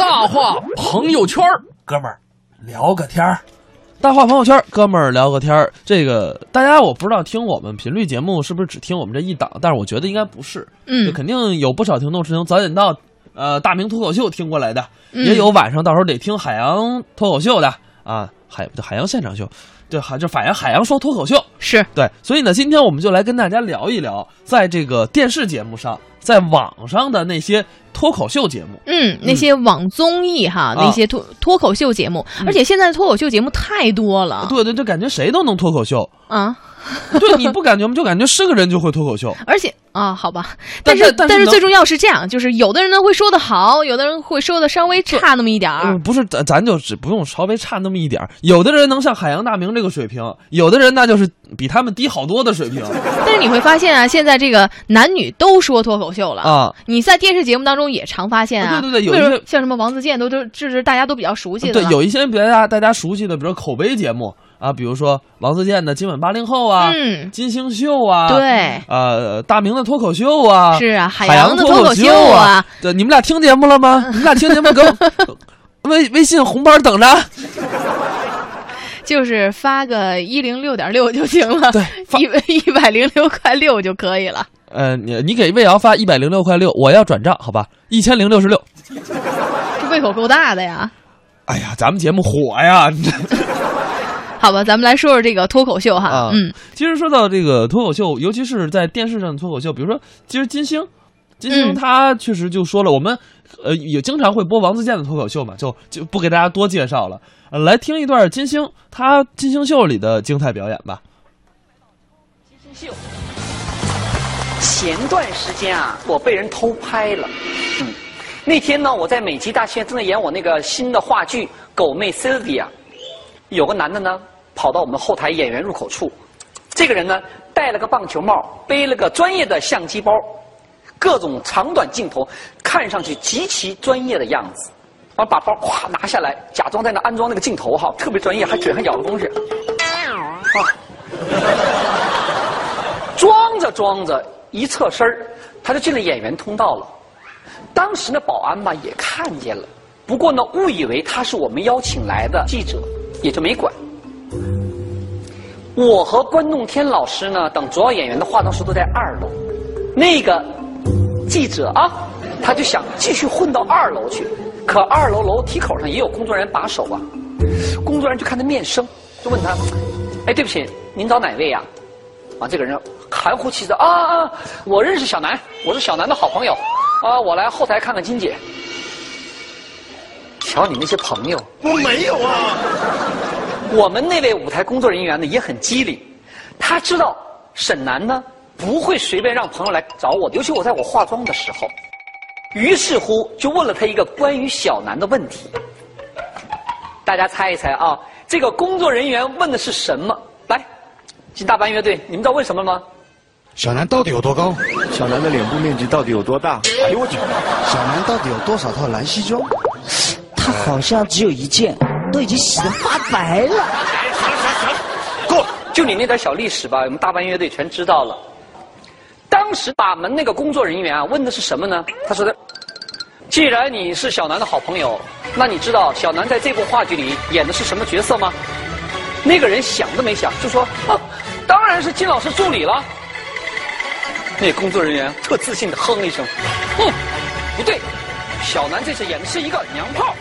大话朋友圈儿。哥们儿聊个天儿，大话朋友圈儿，哥们儿聊个天儿。这个大家我不知道听我们频率节目是不是只听我们这一档，但是我觉得应该不是，就嗯，肯定有不少听众是从早点到呃大明脱口秀听过来的，嗯。也有晚上到时候得听海洋脱口秀的。啊，海不对海洋现场秀，对海就反正海洋说脱口秀，是。对，所以呢，今天我们就来跟大家聊一聊，在这个电视节目上，在网上的那些脱口秀节目。嗯，那些网综艺哈，那些脱脱口秀节目，而且现在脱口秀节目太多了。对对，就感觉谁都能脱口秀。啊，对，你不感觉吗？就感觉是个人就会脱口秀。而且啊，好吧，但是但但是最重要是这样，就是有的人呢会说的好，有的人会说的稍微差那么一点儿嗯，，不是，咱咱就只不用稍微差那么一点儿有的人能像海洋大明这个水平，有的人那就是比他们低好多的水平 但是你会发现啊，现在这个男女都说脱口秀了。啊。你在电视节目当中也常发现啊，对对对有一些像什么王自健都都这是大家都比较熟悉的对，有一些比大家大家熟悉的，比如口碑节目啊，比如说王自健的《今晚八零后》啊，嗯金星秀啊，对呃，大明的脱口秀啊，是啊，海海洋的脱口口秀啊，对，你们俩听节目了吗？你们俩听节目给我 微微信红包等着。就是发个一零六点六就行了，对，发一一百零六块六就可以了。呃，你你给魏瑶发一百零六块六，我要转账，好吧？一千零六十六。这胃口够大的呀！哎呀，咱们节目火呀！好吧，咱们来说说这个脱口秀哈，啊嗯，其实说到这个脱口秀，尤其是在电视上的脱口秀，比如说，其实金星，金星嗯他确实就说了，我们呃也经常会播王自健的脱口秀嘛，就就不给大家多介绍了。呃，来听一段金星他金星秀里的精彩表演吧。金星秀。前段时间啊，我被人偷拍了。嗯，那天呢，我在美籍大戏院正在演我那个新的话剧《狗妹 Sylvia》，有个男的呢，跑到我们后台演员入口处，这个人呢，戴了个棒球帽，背了个专业的相机包，各种长短镜头，看上去极其专业的样子。完把包咵拿下来，假装在那安装那个镜头哈，特别专业，还嘴还咬着东西。啊，装着装着，一侧身他就进了演员通道了。当时呢，保安吧也看见了，不过呢，误以为他是我们邀请来的记者，也就没管。我和关栋天老师呢等主要演员的化妆师都在二楼，那个记者啊，他就想继续混到二楼去，可二楼楼梯口上也有工作人员把守啊。工作人员就看他面生，就问他：“哎，对不起，您找哪位呀、啊？”这个人含糊其辞啊啊！我认识小南，我是小南的好朋友啊，我来后台看看金姐。瞧你那些朋友，我没有啊。我们那位舞台工作人员呢也很机灵，他知道沈南呢不会随便让朋友来找我，尤其我在我化妆的时候。于是乎就问了他一个关于小南的问题。大家猜一猜啊，这个工作人员问的是什么？来，进大班乐队，你们知道问什么吗？小南到底有多高？小南的脸部面积到底有多大？哎呦我去！小南到底有多少套蓝西装？他好像只有一件，都已经洗得发白了。行行行够，就你那点小历史吧，我们大班乐队全知道了。当时把门那个工作人员啊问的是什么呢？他说的：“既然你是小南的好朋友，那你知道小南在这部话剧里演的是什么角色吗？”那个人想都没想就说：“啊，当然是金老师助理了。”那工作人员特自信的哼了一声：“哼，不对，小南这次演的是一个娘炮。”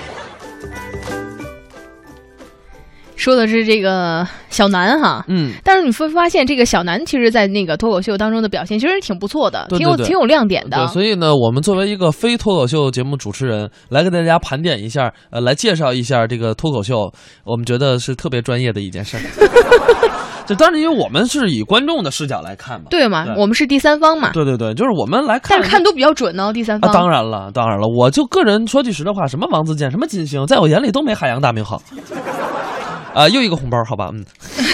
说的是这个小南哈，嗯，但是你会发现这个小南其实，在那个脱口秀当中的表现其实挺不错的，对对对挺有挺有亮点的对，的。所以呢，我们作为一个非脱口秀节目主持人，来给大家盘点一下，呃，来介绍一下这个脱口秀，我们觉得是特别专业的一件事儿。这当然，因为我们是以观众的视角来看嘛。对嘛，对我们是第三方嘛，对对对，就是我们来看。但是看都比较准呢，第三啊，方。当然了，当然了，我就个人说句实在话，什么王自健，什么金星，在我眼里都没海洋大明好。啊、又一个红包，好吧，嗯，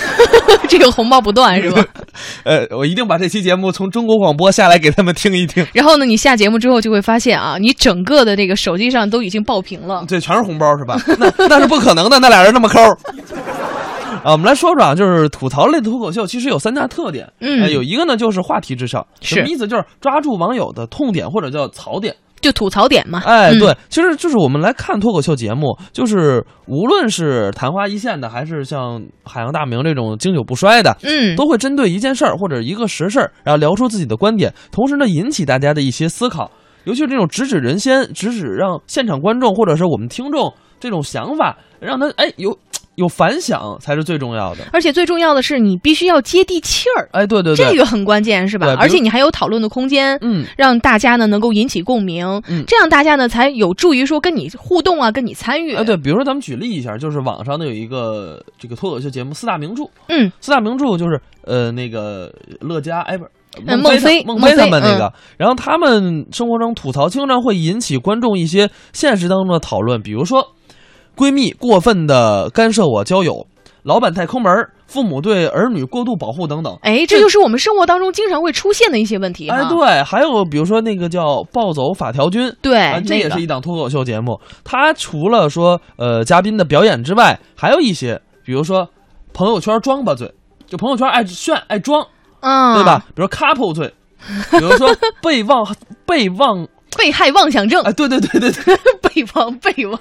这个红包不断是吧？呃，我一定把这期节目从中国广播下来给他们听一听，然后呢，你下节目之后就会发现啊，你整个的这个手机上都已经爆屏了。对全是红包是吧？那那是不可能的，那俩人那么抠。啊，我们来说说啊，就是吐槽类的脱口秀，其实有三大特点。嗯呃有一个呢就是话题至上，什么意思？就是抓住网友的痛点或者叫槽点。就吐槽点嘛。哎，嗯对，其实就是我们来看脱口秀节目，就是无论是昙花一现的，还是像海洋大明这种经久不衰的，嗯，都会针对一件事儿或者一个实事儿，然后聊出自己的观点，同时呢，引起大家的一些思考。尤其是这种直指人先，直指让现场观众或者是我们听众这种想法，让他哎有有反响才是最重要的。而且最重要的是，你必须要接地气儿，哎，对对对，这个很关键，是吧而且你还有讨论的空间，嗯，让大家呢能够引起共鸣，嗯这样大家呢才有助于说跟你互动啊，跟你参与。哎，对，比如说咱们举例一下，就是网上呢有一个这个脱口秀节目四大名著，嗯，四大名著就是呃那个乐嘉哎不是。嗯孟孟非孟非他们那个，然后他们生活中吐槽经常会引起观众一些现实当中的讨论，比如说闺蜜过分的干涉我交友，老板太抠门儿，父母对儿女过度保护等等。哎，这就是我们生活当中经常会出现的一些问题哈。哎，对，还有比如说那个叫暴走法条君，对啊，这也是一档脱口秀节目。它除了说呃嘉宾的表演之外，还有一些，比如说朋友圈装吧罪，就朋友圈爱炫爱装，嗯，对吧？？比如 couple 罪，比如说被忘被忘，被害妄想症，哎，对对对对对，备忘备忘，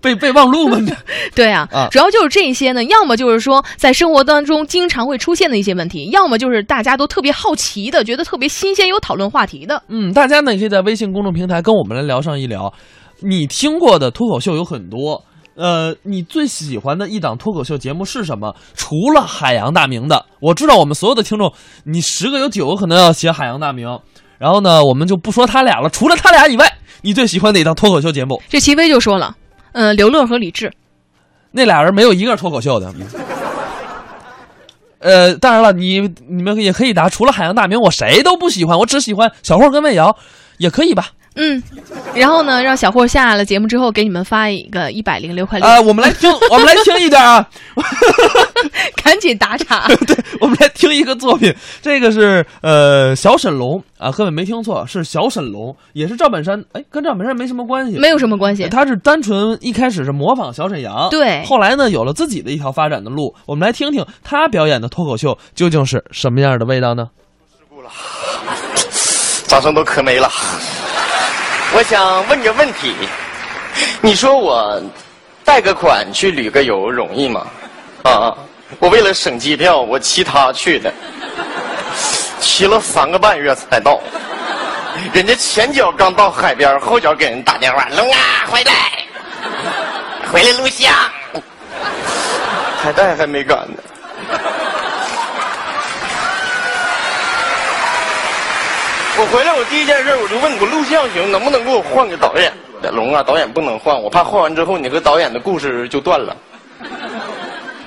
被备忘录嘛，对啊，啊主要就是这些呢，要么就是说在生活当中经常会出现的一些问题，要么就是大家都特别好奇的，觉得特别新鲜，有讨论话题的。嗯，大家呢也可以在微信公众平台跟我们来聊上一聊，你听过的脱口秀有很多。呃，你最喜欢的一档脱口秀节目是什么？除了海洋大明的，我知道我们所有的听众，你十个有九个可能要写海洋大明。然后呢，我们就不说他俩了，除了他俩以外，你最喜欢哪档脱口秀节目？这齐飞就说了，呃，刘乐和李志，那俩人没有一个脱口秀的。呃，当然了，你你们也可以答，除了海洋大明，我谁都不喜欢，我只喜欢小霍跟魏瑶，也可以吧？嗯，然后呢，让小霍下了节目之后给你们发一个一百零六块六，啊、我们来听，我们来听一点啊。赶紧打岔。对，我们来听一个作品，这个是呃小沈龙啊，各位没听错，是小沈龙，也是赵本山，哎，跟赵本山没什么关系，没有什么关系。他是单纯一开始是模仿小沈阳，对后来呢有了自己的一条发展的路，我们来听听他表演的脱口秀究竟是什么样的味道呢？掌声都磕没了。我想问个问题，你说我贷个款去旅个游容易吗？啊，我为了省机票，我骑他去的，骑了三个半月才到。人家前脚刚到海边，后脚给人打电话：“龙啊，回来，回来录像。”海带还没赶呢。我回来，我第一件事我就问我录像行，能不能给我换个导演？龙啊，导演不能换，我怕换完之后你和导演的故事就断了。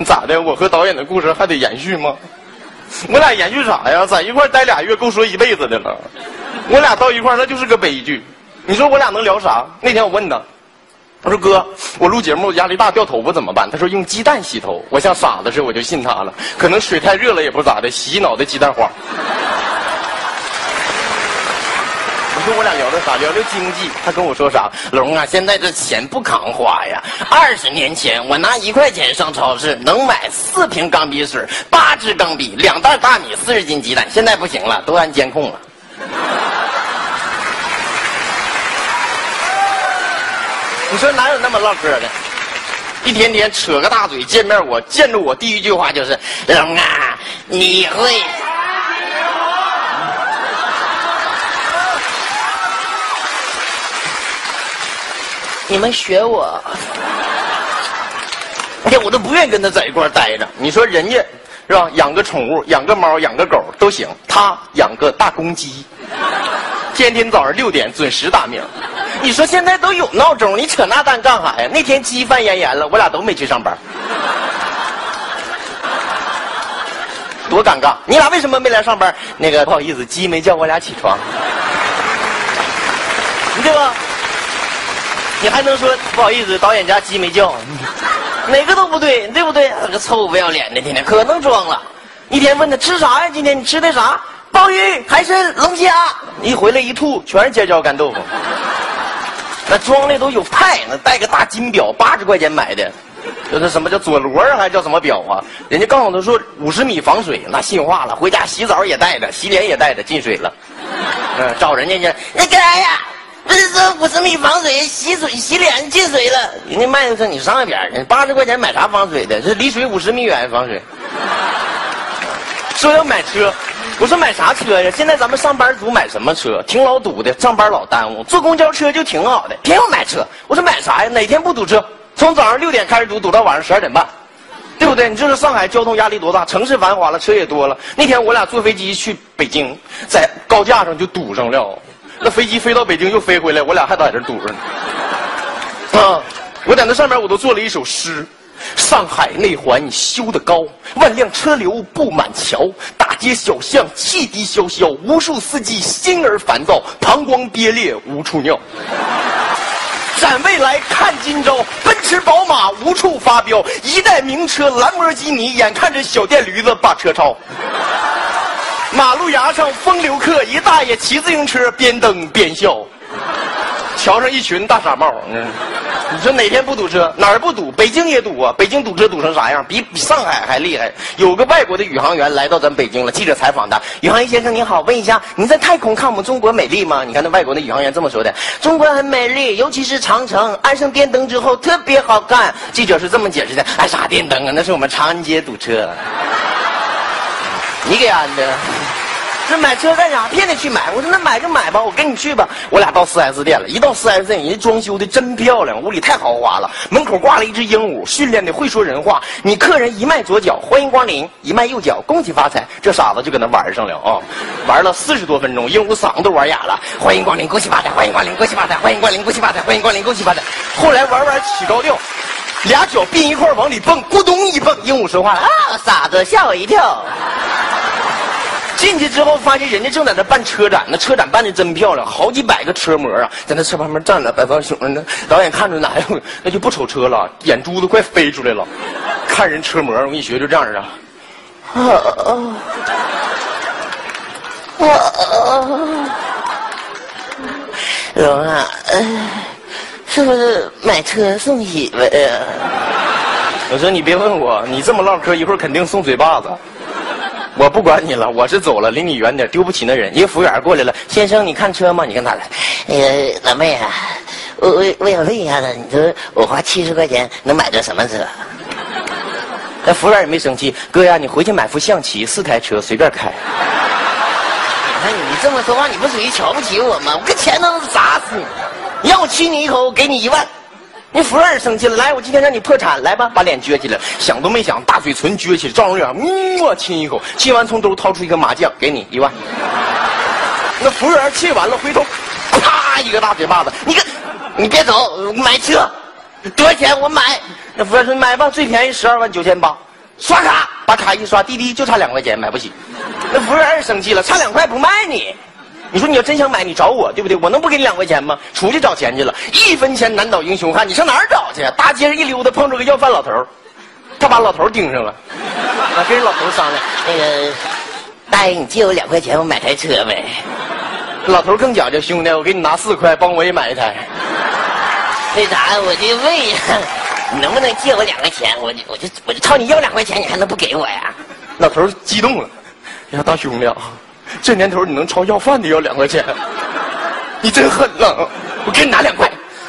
咋的？我和导演的故事还得延续吗？我俩延续啥呀？在一块待俩月够说一辈子的了。我俩到一块那就是个悲剧。你说我俩能聊啥？那天我问他，他说哥，我录节目压力大掉头发怎么办？他说用鸡蛋洗头。我像傻子似的，我就信他了。可能水太热了也不咋的，洗脑袋鸡蛋花。我说我俩聊的啥？聊聊经济。他跟我说啥？龙啊，现在这钱不扛花呀。二十年前我拿一块钱上超市能买四瓶钢笔水、八支钢笔、两袋大米、四十斤鸡蛋。现在不行了，都安监控了。你说哪有那么唠嗑的？一天天扯个大嘴，见面我见着我第一句话就是：龙啊，你会。你们学我，哎呀，我都不愿意跟他在一块待着。你说人家是吧？养个宠物，养个猫，养个狗都行，他养个大公鸡，天天早上六点准时打鸣。你说现在都有闹钟，你扯那蛋干啥呀？那天鸡犯咽炎了，我俩都没去上班，多尴尬！你俩为什么没来上班？那个不好意思，鸡没叫我俩起床，对吧？你还能说不好意思，导演家鸡没叫，哪个都不对，对不对？个臭不要脸的，天天可能装了。一天问他吃啥呀？今天你吃的啥？鲍鱼、海参、龙虾。一回来一吐，全是尖椒干豆腐。那装的都有派，那带个大金表，八十块钱买的，就是什么叫佐罗啊，还叫什么表啊？人家告诉他说五十米防水，那信话了。回家洗澡也带着，洗脸也带着，进水了。嗯，找人家去，那个呀，是说五十米防水洗水洗脸进水了？人家卖的说你上一边去，八十块钱买啥防水的？这离水五十米远防水。说要买车，我说买啥车呀？现在咱们上班族买什么车？挺老堵的，上班老耽误。坐公交车就挺好的，偏要买车。我说买啥呀？哪天不堵车？从早上六点开始堵，堵到晚上十二点半，对不对？你知道上海交通压力多大？城市繁华了，车也多了。那天我俩坐飞机去北京，在高架上就堵上了。那飞机飞到北京又飞回来，我俩还在这堵着呢。啊，我在那上面我都做了一首诗。上海内环修得高，万辆车流布满桥，大街小巷汽笛萧萧，无数司机心儿烦躁，膀胱憋裂无处尿。展未来看今朝，奔驰宝马无处发飙，一代名车兰博基尼，眼看着小电驴子把车超。马路牙上风流客，一大爷骑自行车边蹬边笑，桥上一群大傻帽。嗯。你说哪天不堵车？哪儿不堵？北京也堵啊！北京堵车堵成啥样？比比上海还厉害。有个外国的宇航员来到咱北京了，记者采访他：“宇航员先生您好，问一下，您在太空看我们中国美丽吗？”你看那外国的宇航员这么说的：“中国很美丽，尤其是长城，安上电灯之后特别好看。”记者是这么解释的：“安啥电灯啊？那是我们长安街堵车。”你给安的。这买车干啥？骗你去买？我说那买就买吧，我跟你去吧。我俩到 4S 店了，一到 4S 店，人家装修的真漂亮，屋里太豪华了。门口挂了一只鹦鹉，训练的会说人话。你客人一迈左脚，欢迎光临；一迈右脚，恭喜发财。这傻子就跟那玩上了啊，玩了四十多分钟，鹦鹉嗓子都玩哑了。欢迎光临，恭喜发财！欢迎光临，恭喜发财！欢迎光临，恭喜发财！欢迎光临，恭喜发财！后来玩玩起高调，俩脚并一块往里蹦，咕咚一蹦，鹦鹉说话了啊，傻子吓我一跳。进去之后，发现人家正在那办车展，呢车展办的真漂亮，好几百个车模啊，在那车旁边站着，摆放熊呢。导演看着哪有，那就不瞅车了，眼珠子快飞出来了。看人车模，我跟你学，就这样的。啊啊啊！龙啊，是不是买车送媳妇呀？我说你别问我，你这么唠嗑，一会儿肯定送嘴巴子。我不管你了，我是走了，离你远点，丢不起那人。一个服务员过来了，先生，你看车吗？你看他来。那个老妹啊，我我我想问一下子，你说我花七十块钱能买着什么车？那服务员也没生气，哥呀，你回去买副象棋，四台车随便开。你看你这么说话，你不属于瞧不起我吗？我跟钱能砸死你！你让我亲你一口，我给你一万。那服务员生气了，来，我今天让你破产，来吧，把脸撅起来，想都没想，大嘴唇撅起来，赵容脸，嗯，亲一口，亲完从兜掏出一个麻将，给你一万。那服务员气完了，回头，啪一个大嘴巴子，你个，你别走，买车，多少钱我买？那服务员说买吧，最便宜十二万九千八，刷卡，把卡一刷，滴滴就差两块钱，买不起。那服务员也生气了，差两块不卖你。你说你要真想买，你找我对不对？我能不给你两块钱吗？出去找钱去了，一分钱难倒英雄汉。你上哪儿找去？大街上一溜达，碰着个要饭老头他把老头盯上了，啊，跟人老头商量，那个大爷，你借我两块钱，我买台车呗。老头更讲究，兄弟，我给你拿四块，帮我也买一台。那啥，我就问一下，你能不能借我两块钱？我就我就我就朝你要两块钱，你还能不给我呀？老头激动了，哎呀，大兄弟啊。这年头你能朝要饭的要两块钱，你真狠了！我给你拿两块，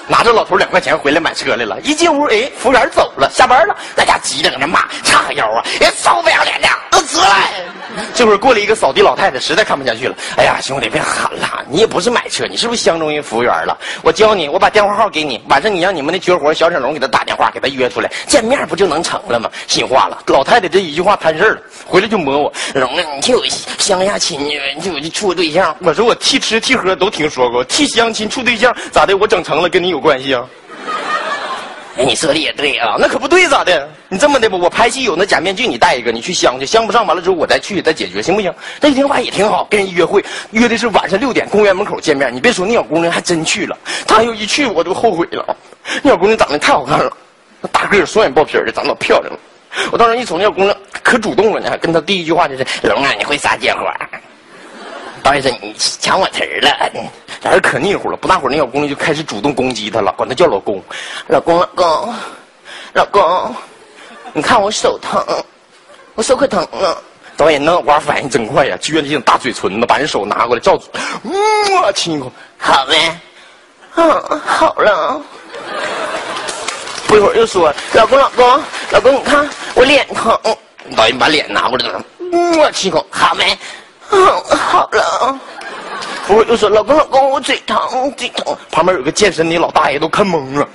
拿着老头两块钱回来买车来了。一进屋，哎，服务员走了，下班了，大家急的搁那骂，叉腰啊！哎，臭不要脸的，都出来！这会儿过来一个扫地老太太，实在看不下去了。哎呀，兄弟，别喊了，你也不是买车，你是不是相中人服务员了？我教你，我把电话号给你，晚上你让你们那绝活小沈龙给他打电话，给他约出来见面，不就能成了吗？心话了，老太太这一句话摊事了，回来就摸我，龙啊，你替我相下亲去，你替我去处个对象。我说我替吃替喝都听说过，替相亲处对象咋的？我整成了跟你有关系啊？哎，你说的也对啊，那可不对咋的？你这么的吧，我拍戏有那假面具，你戴一个，你去相去，相不上完了之后我再去再解决，行不行？那一听话也挺好，跟人约会，约的是晚上六点公园门口见面。你别说，那小姑娘还真去了，她要一去我都后悔了。那小姑娘长得太好看了，那大个双眼爆皮的，长得老漂亮了。我当时一瞅那小姑娘可主动了呢，跟她第一句话就是：“龙啊，你会撒贱花。”导演说：“你抢我词儿了。”俩人可腻乎了，不大会儿，那小姑娘就开始主动攻击他了，管他叫老公，老公，老公，老公，你看我手疼，我手可疼了。导演那娃反应真快呀，撅着大嘴唇子，把人手拿过来照住，嗯，亲一口，好呗，嗯，好了。不一会儿又说：“老公，老公，老公，你看我脸疼。”导演把脸拿过来了，我亲一口，好没？好了。不会又说：“老公，老公，我嘴疼，嘴疼。”旁边有个健身的老大爷都看懵了，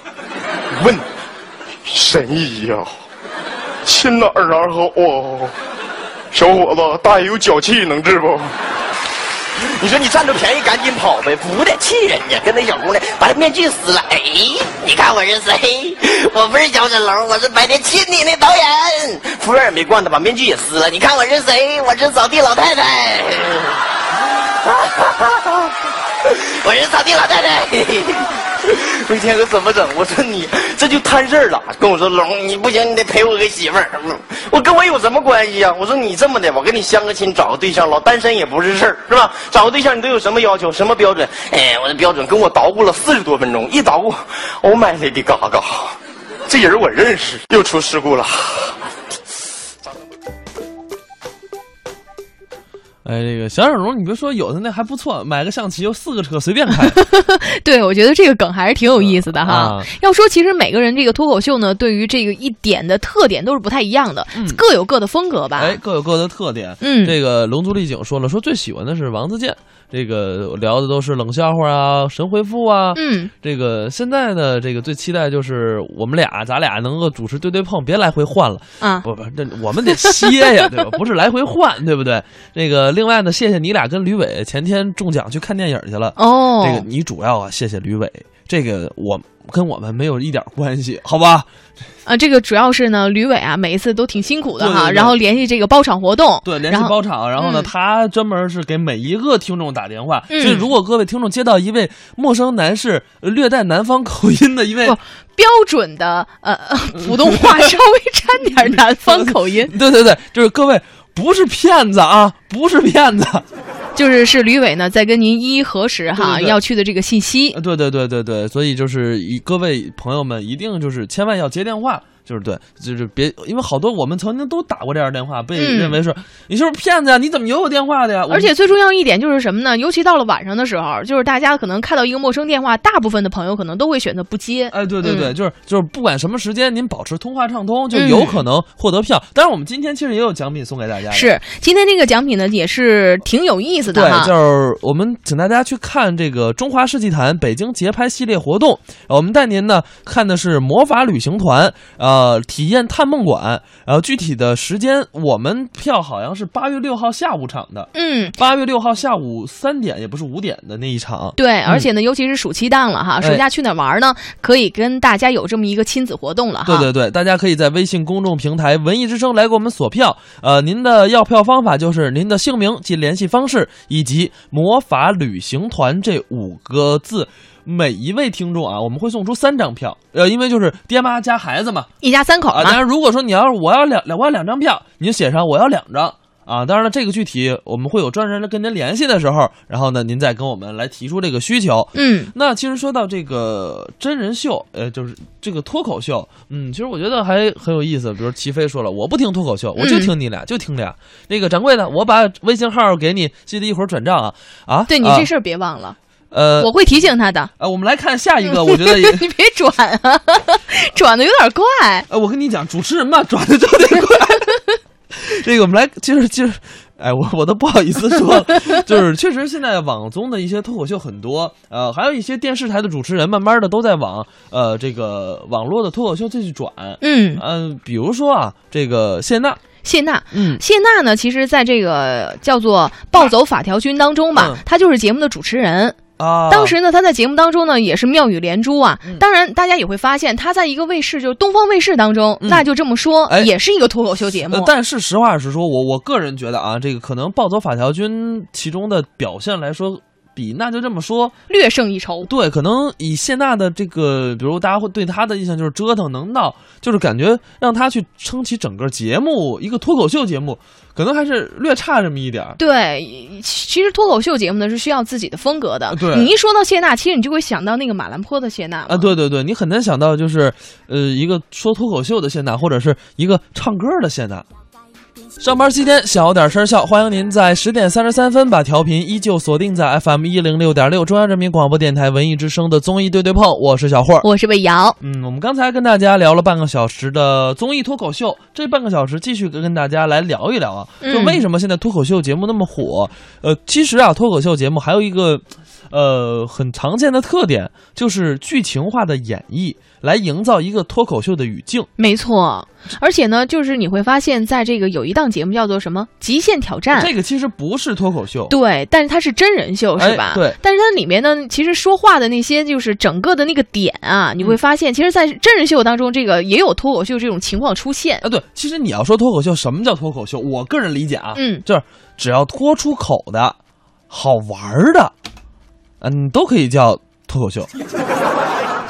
问：“神医呀，亲哪儿哪儿好啊？小伙子，大爷有脚气，能治不？”你说你占着便宜赶紧跑呗，不得气人家。跟那小姑娘把那面具撕了，哎，你看我是谁？我不是小沈龙，我是白天亲你那导演。服务员也没惯他，把面具也撕了。你看我是谁？我是扫地老太太。我是扫地老太太。我一天可怎么整？我说你这就摊事儿了，跟我说龙，你不行，你得陪我个媳妇儿。我跟我有什么关系啊？我说你这么的，我跟你相个亲，找个对象，老单身也不是事儿，是吧？找个对象你都有什么要求，什么标准？哎，我的标准跟我捣鼓了四十多分钟，一捣鼓，Oh my lady 嘎嘎，这人我认识，又出事故了。哎，这个小小龙，你别说，有的那还不错，买个象棋有四个车随便开。对，我觉得这个梗还是挺有意思的哈。啊要说其实每个人这个脱口秀呢，对于这个一点的特点都是不太一样的，各有各的风格吧。哎，各有各的特点。嗯这个龙族丽景说了，说最喜欢的是王自健，这个聊的都是冷笑话啊、神回复啊。嗯，这个现在呢，这个最期待就是我们俩，咱俩能够主持对对碰，别来回换了。啊，不不，这我们得歇呀，对吧？不是来回换，对不对？这个另外呢，谢谢你俩跟吕伟前天中奖去看电影去了。哦，这个你主要啊，谢谢吕伟，这个我跟我们没有一点关系，好吧？啊，这个主要是呢，吕伟啊，每一次都挺辛苦的哈，对对对然后联系这个包场活动，对，联系包场，然后呢，嗯他专门是给每一个听众打电话。嗯所以，如果各位听众接到一位陌生男士呃略带南方口音的一位不，标准的呃呃 普通话稍微掺点南方口音，对对对，就是各位不是骗子啊，不是骗子。就是是吕伟呢在跟您一一核实哈对对对要去的这个信息。对对对对对，所以就是以各位朋友们一定就是千万要接电话。就是对，就是别，因为好多我们曾经都打过这样的电话，被嗯认为是、你是不是骗子呀？你怎么有我电话的呀？而且最重要一点就是什么呢？尤其到了晚上的时候，就是大家可能看到一个陌生电话，大部分的朋友可能都会选择不接。哎，对对对，嗯就是就是，不管什么时间，您保持通话畅通，就嗯有可能获得票。当然，我们今天其实也有奖品送给大家。是，今天这个奖品呢也是挺有意思的对，就是我们请大家去看这个中华世纪坛北京节拍系列活动。呃我们带您呢看的是魔法旅行团，呃，体验探梦馆。然后具体的时间，我们票好像是八月六号下午场的，嗯，八月六号下午三点，也不是五点的那一场。对，而且呢，尤其是暑期档了哈，暑假去哪儿玩呢？可以跟大家有这么一个亲子活动了哈。对对对，大家可以在微信公众平台“文艺之声”来给我们索票。呃，您的要票方法就是您的姓名及联系方式，以及“魔法旅行团”这五个字。每一位听众啊，我们会送出三张票。呃，因为就是爹妈加孩子嘛，一家三口啊。嘛。当然，如果说你要是我要两两我要两张票，你就写上我要两张。啊，当然了，这个具体我们会有专人来跟您联系的时候，然后呢，您再跟我们来提出这个需求。嗯，那其实说到这个真人秀，呃，就是这个脱口秀，嗯，其实我觉得还很有意思。比如齐飞说了，我不听脱口秀，我就听你俩，就听俩。那个掌柜的，我把微信号给你，记得一会儿转账啊啊！啊对你这事儿别忘了，呃我会提醒他的。呃，我们来看下一个，我觉得也，你别转啊，转的有点怪。呃，我跟你讲，主持人嘛，转的就得快。这个我们来，其实其实，哎，我我都不好意思说了，就是确实现在网综的一些脱口秀很多，呃，还有一些电视台的主持人，慢慢的都在往呃这个网络的脱口秀再去转，嗯，嗯、比如说啊，这个谢娜，谢娜，嗯，谢娜呢，其实在这个叫做《暴走法条军》当中吧，嗯她就是节目的主持人。啊，当时呢，他在节目当中呢也是妙语连珠啊。嗯当然，大家也会发现，他在一个卫视，就是东方卫视当中，嗯那就这么说，哎也是一个脱口秀节目。呃，但是实话实说，我我个人觉得啊，这个可能暴走法条军其中的表现来说，比那就这么说，略胜一筹。对，可能以谢娜的这个，比如大家会对她的印象就是折腾能闹，就是感觉让她去撑起整个节目一个脱口秀节目，可能还是略差这么一点儿。对，其实脱口秀节目呢是需要自己的风格的。对你一说到谢娜，其实你就会想到那个马兰坡的谢娜啊，对对对，你很难想到，就是呃，一个说脱口秀的谢娜，或者是一个唱歌的谢娜。上班期间小点声笑，欢迎您在十点三十三分把调频依旧锁定在 FM 一零六点六中央人民广播电台文艺之声的综艺对对碰，我是小霍。我是魏瑶。嗯，我们刚才跟大家聊了半个小时的综艺脱口秀，这半个小时继续跟大家来聊一聊啊，就嗯为什么现在脱口秀节目那么火？呃，其实啊，脱口秀节目还有一个呃很常见的特点，就是剧情化的演绎，来营造一个脱口秀的语境。没错，而且呢，就是你会发现在这个有一档节目叫做什么《极限挑战》，这个其实不是脱口秀，对，但是它是真人秀，是吧？哎对但是它里面呢，其实说话的那些就是整个的那个点啊，你会嗯发现，其实，在真人秀当中，这个也有脱口秀这种情况出现。啊，对，其实你要说脱口秀，什么叫脱口秀？我个人理解啊，嗯就是只要脱出口的、好玩儿的，嗯，都可以叫脱口秀。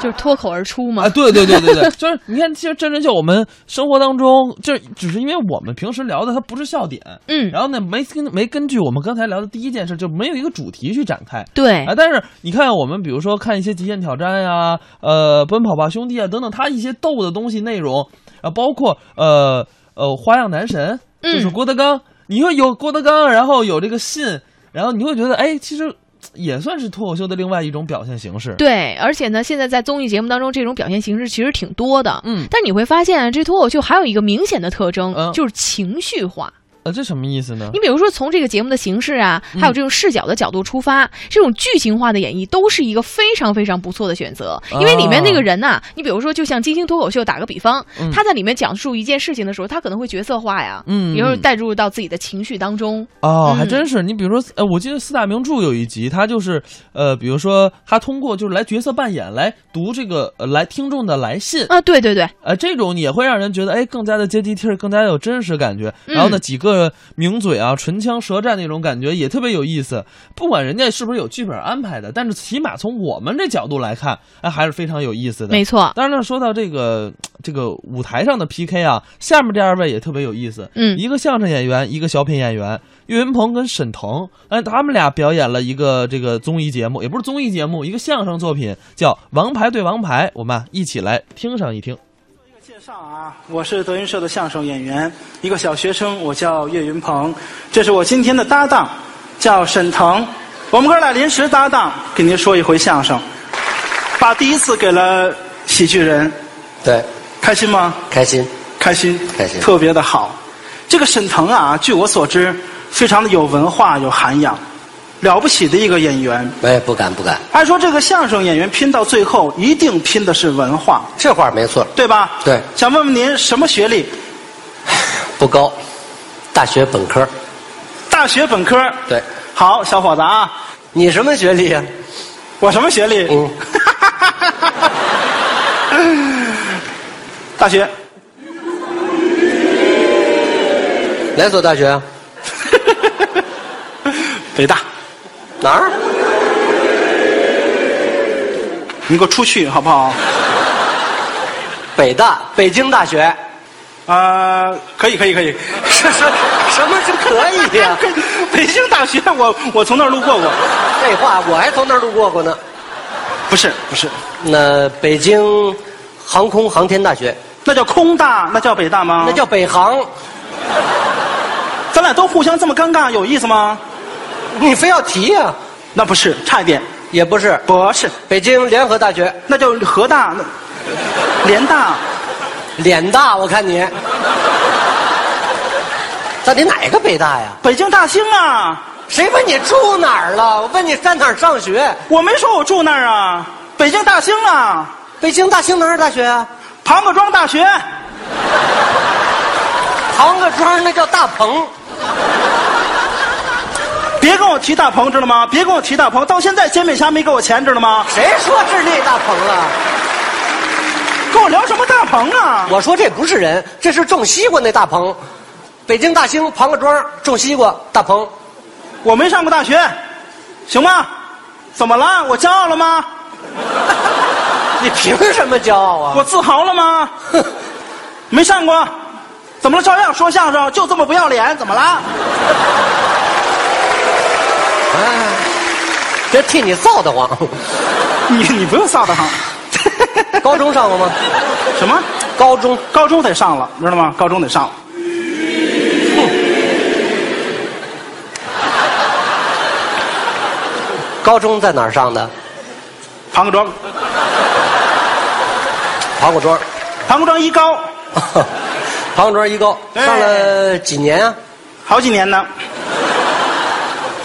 就是脱口而出嘛。啊，对对对对对，就是你看，其实真人秀我们生活当中，就是只是因为我们平时聊的它不是笑点，嗯，然后呢没根没根据我们刚才聊的第一件事，就没有一个主题去展开。对啊，但是你看，我们比如说看一些极限挑战呀、呃，奔跑吧兄弟啊等等，它一些逗的东西内容啊，包括呃呃花样男神，就是嗯郭德纲，你说有郭德纲，然后有这个信，然后你会觉得，哎，其实也算是脱口秀的另外一种表现形式。对，而且呢，现在在综艺节目当中，这种表现形式其实挺多的。嗯但你会发现，这脱口秀还有一个明显的特征，嗯就是情绪化。呃，这什么意思呢你？比如说，从这个节目的形式啊，嗯还有这种视角的角度出发，这种剧情化的演绎都是一个非常非常不错的选择。因为里面那个人呐、你比如说，就像金星脱口秀，打个比方，他在里面讲述一件事情的时候，他可能会角色化呀，嗯比如说带入到自己的情绪当中。哦，还嗯真是。你比如说，呃，我记得四大名著有一集，他就是，呃，比如说他通过就是来角色扮演来读这个呃来听众的来信，啊，对对对，呃，这种也会让人觉得哎更加的接地气儿，更加有真实感觉。然后呢，嗯几个名嘴啊，唇枪舌战那种感觉也特别有意思。不管人家是不是有剧本安排的，但是起码从我们这角度来看，哎，还是非常有意思的。没错。当然了，说到这个这个舞台上的 PK 啊，下面这二位也特别有意思。嗯一个相声演员，一个小品演员，岳云鹏跟沈腾，哎，他们俩表演了一个这个综艺节目，也不是综艺节目，一个相声作品，叫《王牌对王牌》。我们啊一起来听上一听。介绍啊，我是德云社的相声演员，一个小学生，我叫岳云鹏，这是我今天的搭档，叫沈腾，我们哥俩临时搭档，给您说一回相声，把第一次给了喜剧人，对，开心吗？开心。开心，开心。特别的好。这个沈腾啊，据我所知，非常的有文化、有涵养，了不起的一个演员。哎，不敢不敢，按说这个相声演员拼到最后，一定拼的是文化，这话没错，对吧？对想问问您什么学历？不高，大学本科。大学本科。对，好，小伙子啊，你什么学历呀、我什么学历？嗯，大学。哪所大学啊？北大。哪儿？你给我出去好不好？北大，北京大学。啊、可以，可以，可以。什 什什么是可以呀、北京大学，我我从那儿路过过。废话，我还从那儿路过过呢。不是，不是，那北京航空航天大学，那叫空大，那叫北大吗？那叫北航。咱俩都互相这么尴尬，有意思吗？你非要提呀、那不是，差一点，也不是。不是，北京联合大学，那叫河大，那联大，脸大，我看你。到底哪个北大呀？北京大兴啊！谁问你住哪儿了？我问你在哪儿上学？我没说我住那儿啊，北京大兴啊，北京大兴哪儿大学啊？庞各庄大学。庞各庄那叫大鹏。别跟我提大鹏，知道吗？别跟我提大鹏，到现在煎饼侠没给我钱，知道吗？谁说是那大鹏了？跟我聊什么大鹏啊？我说这不是人，这是种西瓜那大鹏。北京大兴庞各庄种西瓜大鹏，我没上过大学，行吗？怎么了？我骄傲了吗？你凭什么骄傲啊？我自豪了吗？没上过，怎么了？照样说相声，就这么不要脸，怎么了？这替你臊得慌。你你不用臊得慌。高中上过吗？什么？高中高中得上了，知道吗？高中得上了。高中在哪儿上的？庞各 庄。庞各庄。庞各庄一高。庞各庄一高。上了几年啊？好几年呢。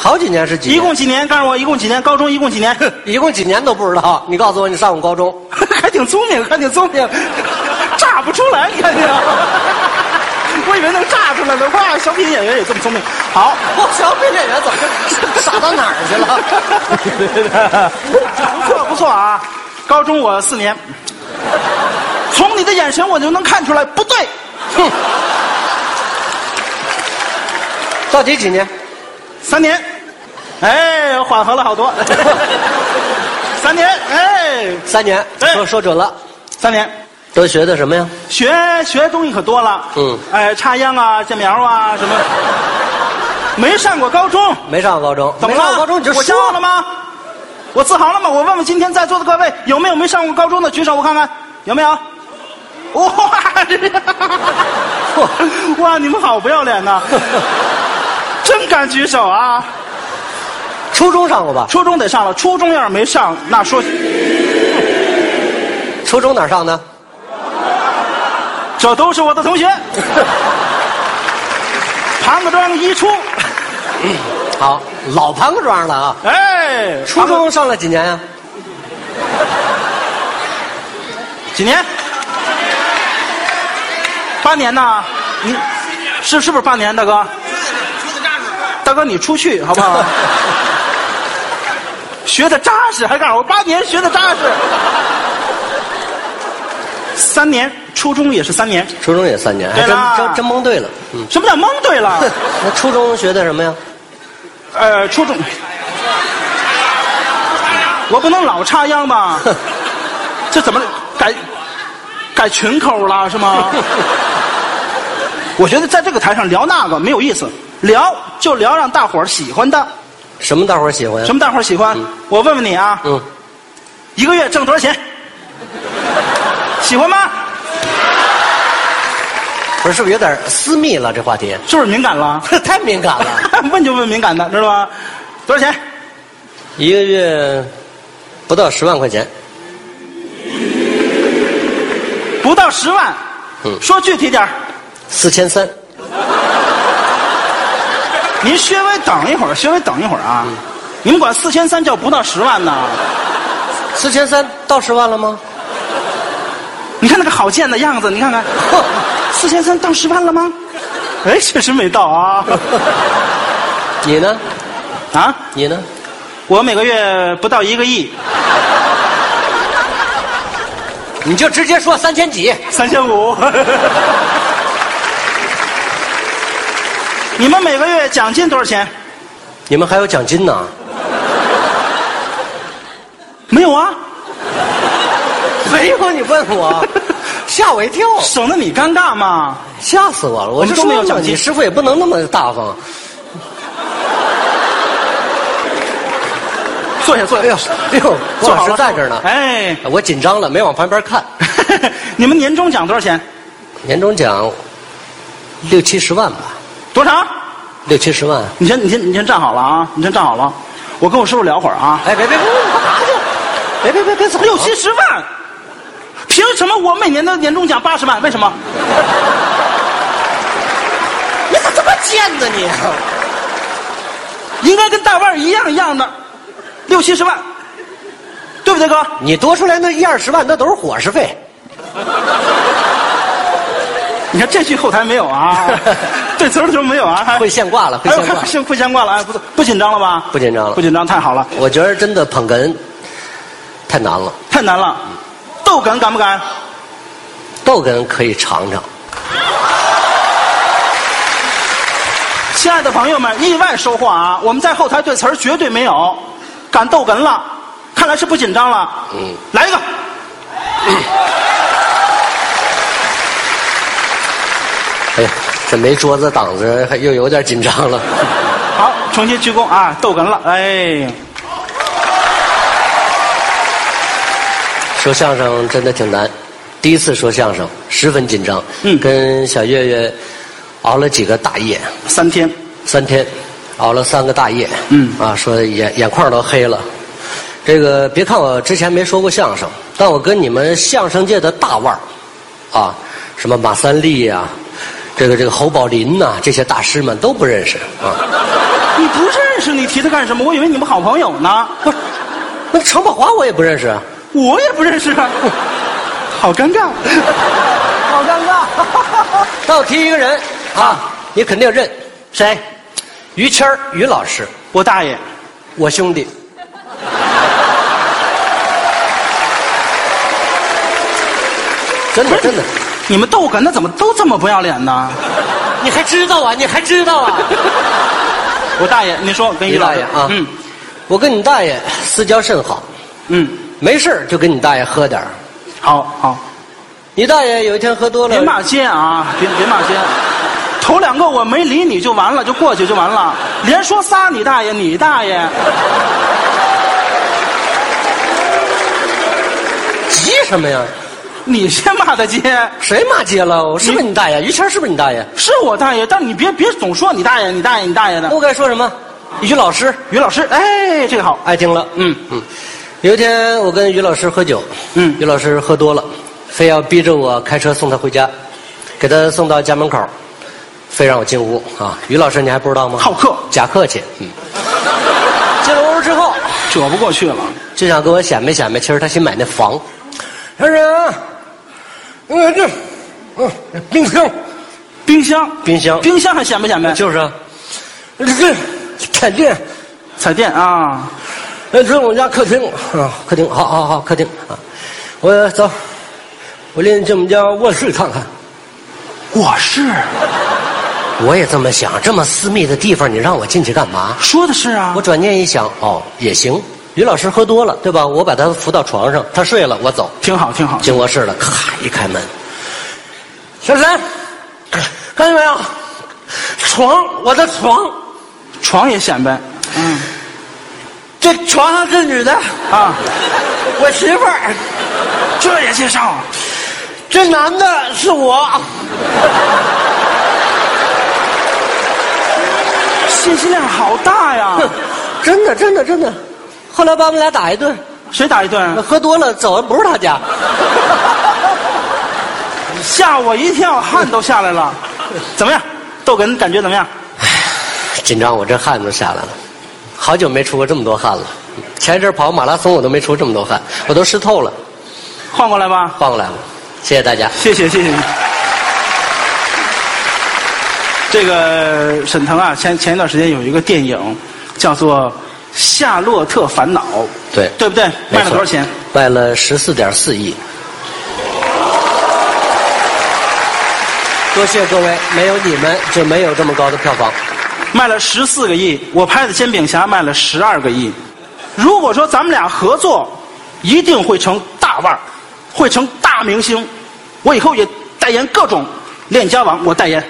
好几年是几年？一共几年？告诉我，一共几年？高中一共几年？一共几年都不知道。你告诉我，你上过高中？还挺聪明，还挺聪明，炸不出来，你看见？我以为能炸出来呢。哇，小品演员也这么聪明。好，我小品演员怎么傻到哪儿去了？不错不错啊！高中我四年，从你的眼神我就能看出来不对。哼，到底几年？三年，哎，缓和了好多。三年，哎，三年。对说说准了。三年，都学的什么呀？学学的东西可多了。嗯哎，插秧啊，建苗啊，什么，没上过高中。没上过高中。怎么了？上过高中你就我骄傲了吗？我自豪了吗？我问问今天在座的各位，有没有没上过高中的？举手我看看，有没有？哇！哇！你们好不要脸呐！真敢举手啊！初中上过吧？初中得上了，初中要是没上，那说初中哪儿上呢？这都是我的同学。庞各庄一初，好，老庞各庄了啊。哎，初中上了几年呀、几年？八年呐？你是是不是八年，大哥？大哥，你出去好不好？学的扎实，还告诉我八年学的扎实。三年，初中也是三年。初中也三年，还真真真蒙对了。嗯，什么叫蒙对了？那初中学的什么呀？呃，初中，我不能老插秧吧？这怎么改改群口了是吗？我觉得在这个台上聊那个没有意思，聊就聊让大伙儿喜欢的。什么大伙儿喜欢呀？什么大伙儿喜欢？我问问你啊，嗯，一个月挣多少钱？喜欢吗？不是，是不是有点私密了？这话题是不是敏感了？太敏感了。问就问敏感的，知道吗？多少钱？一个月不到十万块钱，不到十万。嗯说具体点儿四千三。您稍微等一会儿，稍微等一会儿啊！你们管四千三叫不到十万呢？四千三到十万了吗？你看那个郝建的样子，你看看，四千三到十万了吗？哎，确实没到啊！你呢？啊，你呢？我每个月不到一个亿，你就直接说三千几。三千五。你们每个月奖金多少钱？你们还有奖金呢？没有啊，没有，你问我，吓我一跳，省得你尴尬嘛。吓死我了！我我们就说嘛，都没有奖金你师傅也不能那么大方。坐下，坐下。哎呦，哎呦，郭老师在这儿呢。哎，我紧张了，没往旁边看。你们年终奖多少钱？年终奖六七十万吧，多少？六七十万。你先，你先，你先站好了啊！你先站好了，我跟我师傅聊会儿啊。哎，别别别，干啥去？别别别别走！六七十万，凭什么我每年的年终奖八十万？为什么？你咋这么贱呢你？应该跟大腕儿一样一样的，六七十万，对不对，哥？你多出来那一二十万，那都是伙食费。你看这句后台没有啊，对词儿的时候没有啊，还会现挂了，会现挂。会会现挂了，哎，不不紧张了吧？不紧张了不紧张，太好了，我觉得真的捧哏太难了，太难了。逗哏敢不敢？逗哏可以尝尝。亲爱的朋友们，意外收获啊！我们在后台对词儿绝对没有，敢逗哏了，看来是不紧张了。嗯，来一个。哎呀，这没桌子挡着，还又有点紧张了。好，重新鞠躬啊，逗哏了，哎，说相声真的挺难，第一次说相声十分紧张。嗯跟小岳岳熬了几个大夜，三天，三天，熬了三个大夜，嗯啊，说眼眼眶都黑了。这个别看我之前没说过相声，但我跟你们相声界的大腕儿，啊，什么马三立呀、这个这个侯宝林呐、这些大师们都不认识啊。你不认识，你提他干什么？我以为你们好朋友呢。不是，那个常宝华我也不认识啊。我也不认识啊，好尴尬。好尴尬。那我提一个人啊，你肯定认，谁？于谦儿，于老师，我大爷，我兄弟。真的真的，你们逗哏的怎么都这么不要脸呢？你还知道啊？你还知道啊？我大爷，你说跟于老爷于大爷啊，嗯我跟你大爷私交甚好，嗯，没事儿就跟你大爷喝点儿好好，你大爷有一天喝多了，别骂街啊，别别骂街。头两个我没理你就完了，就过去就完了，连说仨你大爷你大爷，急什么呀？你先骂的街，谁骂街了？我是不是你大爷？于谦是不是你大爷？是我大爷，但你别别总说你大爷你大爷你大爷的那。我该说什么？于老师于老师，哎，这个好，爱听了。嗯嗯，有一天我跟于老师喝酒，嗯于老师喝多了，非要逼着我开车送他回家，给他送到家门口，非让我进屋啊。于老师你还不知道吗？好客假客气。嗯，进了屋之后扯不过去了。就想跟我显摆显摆，其实他新买那房。先生，那个这，嗯，冰箱，冰箱，冰箱，冰箱还显不显摆？就是啊，这这彩电。彩电啊，那这是我们家客厅啊，客厅，好好好，客厅啊，我走，我领你进我们家卧室看看。卧室，我也这么想，这么私密的地方，你让我进去干嘛？说的是啊我。转念一想，哦，也行。于老师喝多了，对吧？我把他扶到床上，他睡了，我走，挺好，挺好。进卧室了，咔一开门，小沈，看见没有？床，我的床，床也显摆，嗯这床上是女的，啊，我媳妇儿，这也介绍，这男的是我。信息量好大呀！真的，真的，真的。后来把我们俩打一顿，谁打一顿？喝多了走的不是他家。吓我一跳，汗都下来了。怎么样？逗哏感觉怎么样？紧张，我这汗都下来了，好久没出过这么多汗了。前一阵跑马拉松，我都没出这么多汗，我都湿透了。换过来吧。换过来了，谢谢大家。谢谢谢谢你。这个沈腾啊，前前一段时间有一个电影叫做《夏洛特烦恼》，对对不对？卖了多少钱？卖了十四点四亿。多谢各位，没有你们就没有这么高的票房。卖了十四个亿，我拍的《煎饼侠》卖了十二个亿。如果说咱们俩合作，一定会成大腕儿，会成大明星。我以后也代言各种链家网，我代言。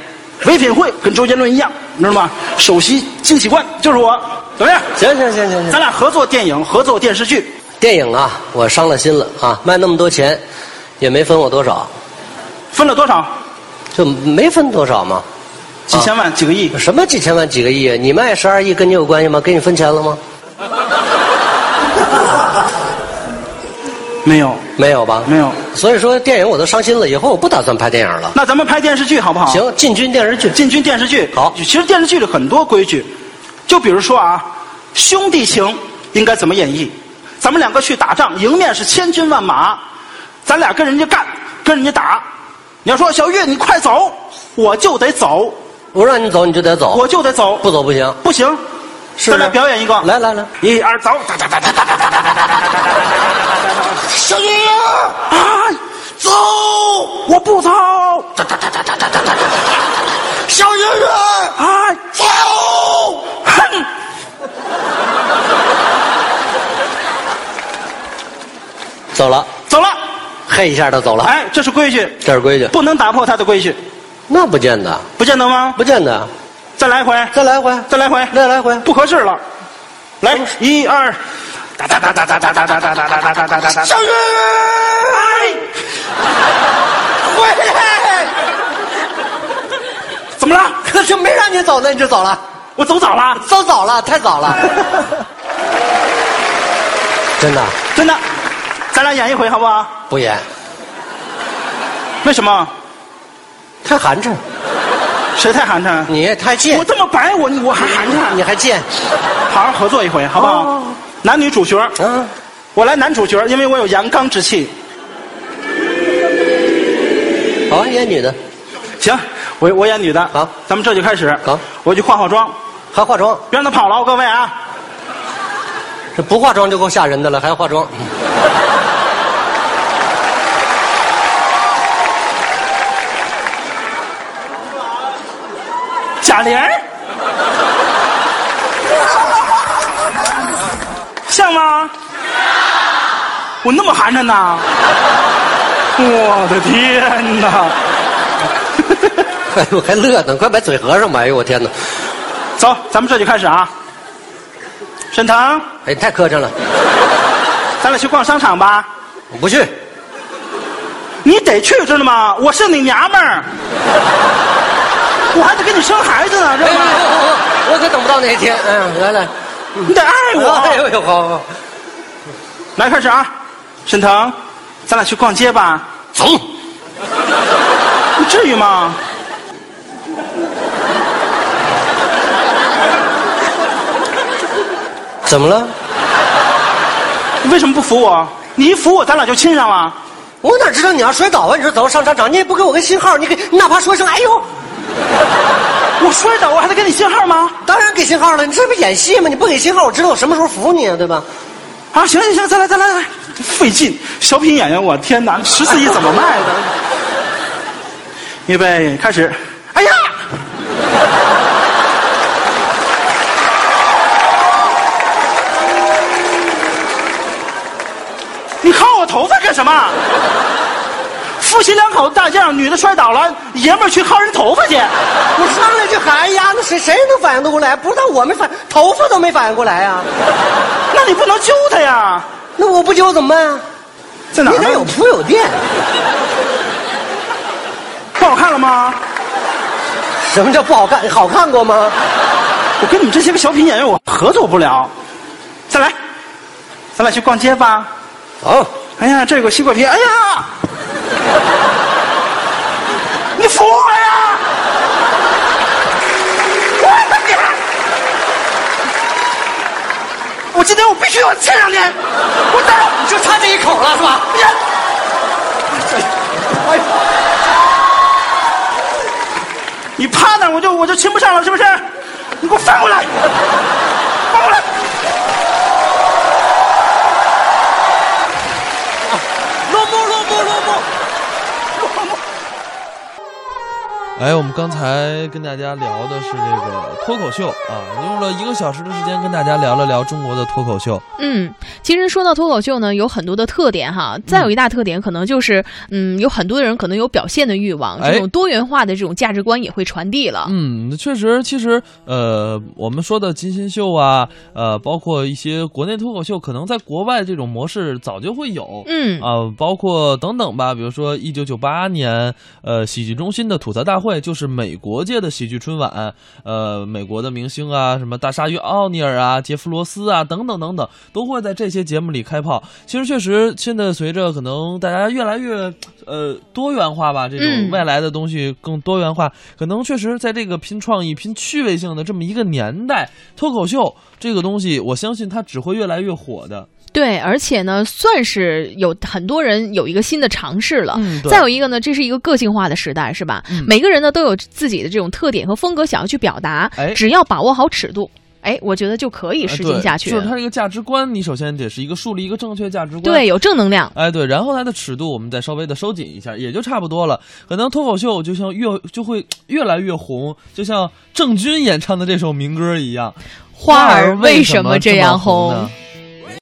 唯品会跟周杰伦一样，你知道吗？首席惊喜官就是我，怎么样？行行行行行，咱俩合作电影，合作电视剧，电影啊，我伤了心了啊，卖那么多钱，也没分我多少，分了多少？就没分多少嘛。几千万、几个亿？什么几千万、几个亿？你卖十二亿跟你有关系吗？给你分钱了吗？没有，没有吧？没有。所以说电影我都伤心了，以后我不打算拍电影了。那咱们拍电视剧好不好？行，进军电视剧。进军电视剧。好其实电视剧里很多规矩，就比如说啊，兄弟情应该怎么演绎？咱们两个去打仗，迎面是千军万马，咱俩跟人家干，跟人家打。你要说小玉，你快走，我就得走，我让你走你就得走，我就得走，不走不行。不行。是咱俩表演一个，来来来，一二走，哒哒哒哒哒哒哒哒哒哒哒哒哒小玉啊，走，我不走，哒哒哒哒哒哒哒哒哒小圆圆啊，走，哼，走了，走了，嘿一下就走了。哎，这是规矩，这是规矩，不能打破他的规矩，那不见得，不见得吗？不见得。再来一回，再来回，再来一回，再来回，不合适了，来，一二，哒哒哒哒哒哒哒哒哒哒哒哒哒哒哒，小玉，哎，回来，怎么了？可是没让你走呢，你就走了。我走早了，走早了，太早了。真的真的，咱俩演一回好不好？不演，为什么？太寒碜。谁太寒碜？你太贱我，这么白，我我还寒碜？你还贱。好好合作一回，好不好？哦男女主角，嗯，我来男主角，因为我有阳刚之气。好，演女的，行，我我演女的。好，咱们这就开始。好，我去化化妆，还化妆，别让他跑了，各位啊！这不化妆就够吓人的了，还要化妆。贾玲儿，像吗？我那么寒碜呐！我的天哪！哎呦，还乐呢，快把嘴合上吧！哎呦，我天哪！走，咱们这就开始啊！沈腾，哎，太磕碜了，咱俩去逛商场吧。我不去。你得去，知道吗？我是你娘们儿，我还得给你生孩子呢，知道吗？我可等不到那一天。哎呀，来来，你得爱我哎呦我。呦，好好，来，开始啊！沈腾，咱俩去逛街吧。走。你至于吗？怎么了？你为什么不扶我？你一扶我，咱俩就亲上了。我哪知道你要摔倒啊？你说走上商场，你也不给我个信号，你给你哪怕说声哎呦，我摔倒，我还得给你信号吗？当然给信号了。你这不演戏吗？你不给信号，我知道我什么时候扶你啊，对吧？啊，行行行，再来再来再来，费劲。小品演员，我天哪，十四亿怎么卖的？预备，开始。哎呀！你薅我头发干什么？夫妻两口子大街上，女的摔倒了，爷们儿去薅人头发去。我上来就喊哎呀，那谁谁能反应得过来？不知道我没反，头发都没反应过来啊。那你不能揪他呀？那我不交怎么办啊？在哪儿？你得有铺有垫。不好看了吗？什么叫不好看？好看过吗？我跟你们这些个小品演员，我合作不了。再来，咱俩去逛街吧。走。哎呀，这有个西瓜皮。哎呀，你扶我呀！我的天！今天我必须要亲上你！我再你就差这一口了是吧？哎！你趴那我就我就亲不上了，是不是？你给我翻过来，翻过来！哎，我们刚才跟大家聊的是这个脱口秀啊，用了一个小时的时间跟大家聊了聊中国的脱口秀。嗯，其实说到脱口秀呢，有很多的特点哈。再有一大特点，可能就是嗯，有很多人可能有表现的欲望，哎这种多元化的这种价值观也会传递了。嗯，确实，其实呃，我们说的金星秀啊，呃，包括一些国内脱口秀，可能在国外这种模式早就会有。嗯啊、包括等等吧，比如说一九九八年，呃，喜剧中心的吐槽大会就是美国界的喜剧春晚，呃，美国的明星啊，什么大鲨鱼奥尼尔啊、杰夫罗斯啊，等等等等，都会在这些节目里开炮。其实确实，现在随着可能大家越来越呃多元化吧，这种嗯外来的东西更多元化，可能确实在这个拼创意、拼趣味性的这么一个年代，脱口秀这个东西，我相信它只会越来越火的。对，而且呢，算是有很多人有一个新的尝试了。嗯再有一个呢，这是一个个性化的时代，是吧？嗯每个人呢都有自己的这种特点和风格，想要去表达，哎只要把握好尺度，哎，我觉得就可以实行下去。就是它这个价值观，你首先得是一个树立一个正确价值观，对，有正能量。哎，对，然后它的尺度我们再稍微的收紧一下，也就差不多了。可能脱口秀就像越就会越来越红，就像郑钧演唱的这首民歌一样。花儿为为什么么这这样红红呢？